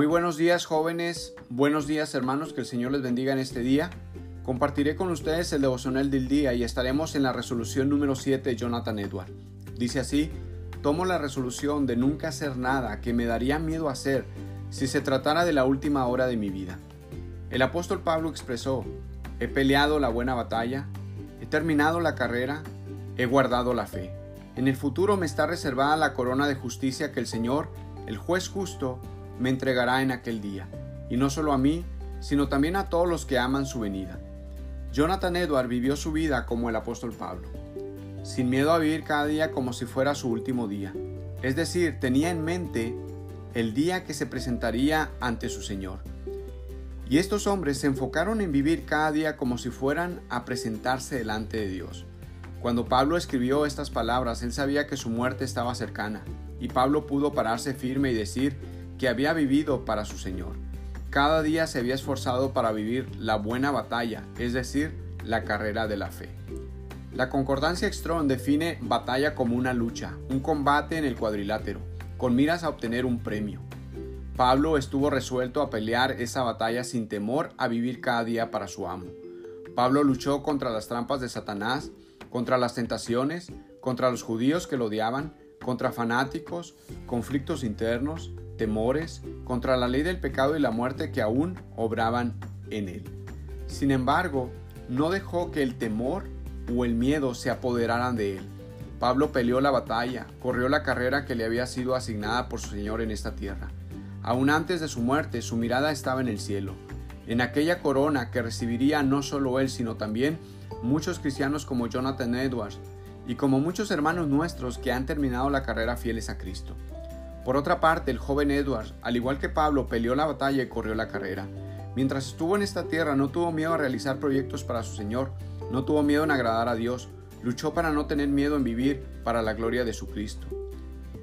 Muy buenos días jóvenes, buenos días hermanos, que el Señor les bendiga en este día. Compartiré con ustedes el devocional del día y estaremos en la resolución número 7 de Jonathan Edward. Dice así, tomo la resolución de nunca hacer nada que me daría miedo hacer si se tratara de la última hora de mi vida. El apóstol Pablo expresó, he peleado la buena batalla, he terminado la carrera, he guardado la fe. En el futuro me está reservada la corona de justicia que el Señor, el juez justo, me entregará en aquel día, y no solo a mí, sino también a todos los que aman su venida. Jonathan Edward vivió su vida como el apóstol Pablo, sin miedo a vivir cada día como si fuera su último día. Es decir, tenía en mente el día que se presentaría ante su Señor. Y estos hombres se enfocaron en vivir cada día como si fueran a presentarse delante de Dios. Cuando Pablo escribió estas palabras, él sabía que su muerte estaba cercana, y Pablo pudo pararse firme y decir que había vivido para su Señor. Cada día se había esforzado para vivir la buena batalla, es decir, la carrera de la fe. La concordancia Strong define batalla como una lucha, un combate en el cuadrilátero, con miras a obtener un premio. Pablo estuvo resuelto a pelear esa batalla sin temor a vivir cada día para su amo. Pablo luchó contra las trampas de Satanás, contra las tentaciones, contra los judíos que lo odiaban, contra fanáticos, conflictos internos, temores, contra la ley del pecado y la muerte que aún obraban en él. Sin embargo, no dejó que el temor o el miedo se apoderaran de él. Pablo peleó la batalla, corrió la carrera que le había sido asignada por su Señor en esta tierra. Aún antes de su muerte, su mirada estaba en el cielo, en aquella corona que recibiría no solo él, sino también muchos cristianos como Jonathan Edwards y como muchos hermanos nuestros que han terminado la carrera fieles a Cristo. Por otra parte, el joven Edwards, al igual que Pablo, peleó la batalla y corrió la carrera. Mientras estuvo en esta tierra no tuvo miedo a realizar proyectos para su Señor, no tuvo miedo en agradar a Dios, luchó para no tener miedo en vivir para la gloria de su Cristo.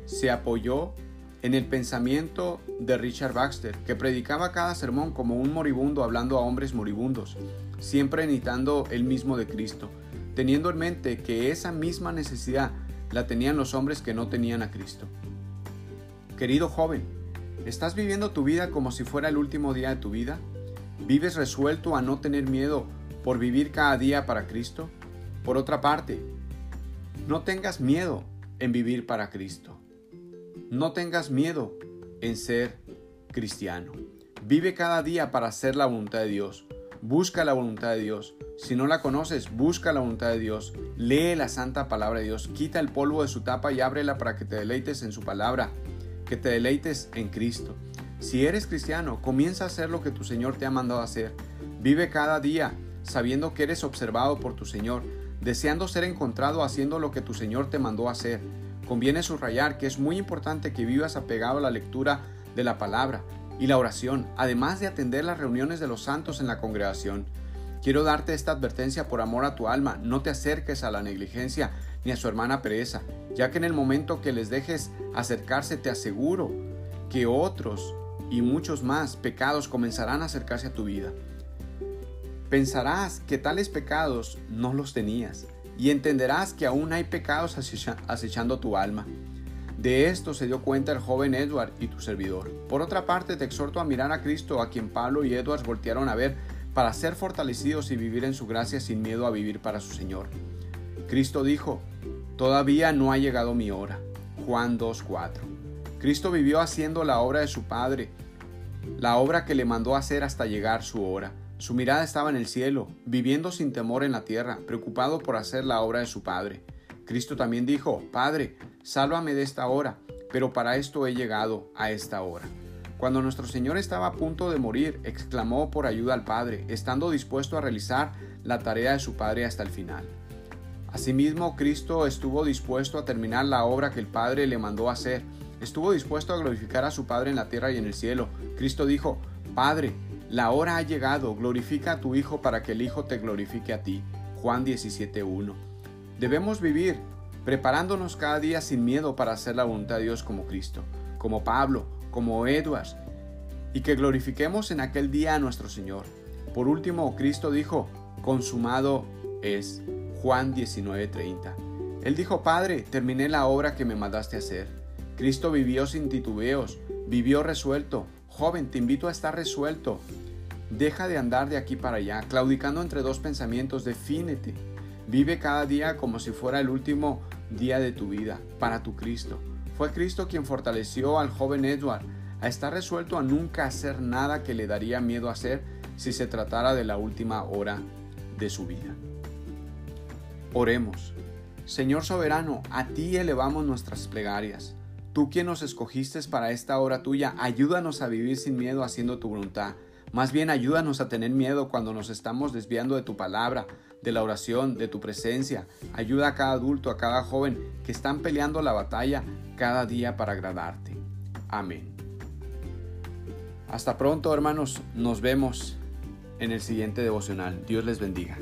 Se apoyó en el pensamiento de Richard Baxter, que predicaba cada sermón como un moribundo hablando a hombres moribundos, siempre imitando el mismo de Cristo, teniendo en mente que esa misma necesidad la tenían los hombres que no tenían a Cristo. Querido joven, ¿estás viviendo tu vida como si fuera el último día de tu vida? ¿Vives resuelto a no tener miedo por vivir cada día para Cristo? Por otra parte, no tengas miedo en vivir para Cristo. No tengas miedo en ser cristiano. Vive cada día para hacer la voluntad de Dios. Busca la voluntad de Dios. Si no la conoces, busca la voluntad de Dios. Lee la santa palabra de Dios. Quita el polvo de su tapa y ábrela para que te deleites en su palabra, que te deleites en Cristo. Si eres cristiano, comienza a hacer lo que tu Señor te ha mandado hacer. Vive cada día sabiendo que eres observado por tu Señor, deseando ser encontrado haciendo lo que tu Señor te mandó hacer. Conviene subrayar que es muy importante que vivas apegado a la lectura de la palabra, y la oración, además de atender las reuniones de los santos en la congregación. Quiero darte esta advertencia por amor a tu alma, no te acerques a la negligencia ni a su hermana pereza, ya que en el momento que les dejes acercarse te aseguro que otros y muchos más pecados comenzarán a acercarse a tu vida. Pensarás que tales pecados no los tenías y entenderás que aún hay pecados acechando tu alma. De esto se dio cuenta el joven Edward y tu servidor. Por otra parte, te exhorto a mirar a Cristo, a quien Pablo y Edward voltearon a ver, para ser fortalecidos y vivir en su gracia sin miedo a vivir para su Señor. Cristo dijo, Todavía no ha llegado mi hora. Juan 2.4. Cristo vivió haciendo la obra de su Padre, la obra que le mandó hacer hasta llegar su hora. Su mirada estaba en el cielo, viviendo sin temor en la tierra, preocupado por hacer la obra de su Padre. Cristo también dijo, Padre, sálvame de esta hora, pero para esto he llegado a esta hora. Cuando nuestro Señor estaba a punto de morir, exclamó por ayuda al Padre, estando dispuesto a realizar la tarea de su Padre hasta el final. Asimismo, Cristo estuvo dispuesto a terminar la obra que el Padre le mandó hacer. Estuvo dispuesto a glorificar a su Padre en la tierra y en el cielo. Cristo dijo, Padre, la hora ha llegado, glorifica a tu Hijo para que el Hijo te glorifique a ti. Juan 17.1. Debemos vivir preparándonos cada día sin miedo para hacer la voluntad de Dios como Cristo, como Pablo, como Edwards, y que glorifiquemos en aquel día a nuestro Señor. Por último, Cristo dijo, consumado es. Juan 19:30. Él dijo, Padre, terminé la obra que me mandaste hacer. Cristo vivió sin titubeos, vivió resuelto, Joven, te invito a estar resuelto. Deja de andar de aquí para allá, claudicando entre dos pensamientos, defínete. Vive cada día como si fuera el último día de tu vida, para tu Cristo. Fue Cristo quien fortaleció al joven Edward a estar resuelto a nunca hacer nada que le daría miedo hacer si se tratara de la última hora de su vida. Oremos. Señor soberano, a ti elevamos nuestras plegarias. Tú quien nos escogiste para esta hora tuya, ayúdanos a vivir sin miedo haciendo tu voluntad. Más bien ayúdanos a tener miedo cuando nos estamos desviando de tu palabra, de la oración, de tu presencia. Ayuda a cada adulto, a cada joven que están peleando la batalla cada día para agradarte. Amén. Hasta pronto hermanos, nos vemos en el siguiente devocional. Dios les bendiga.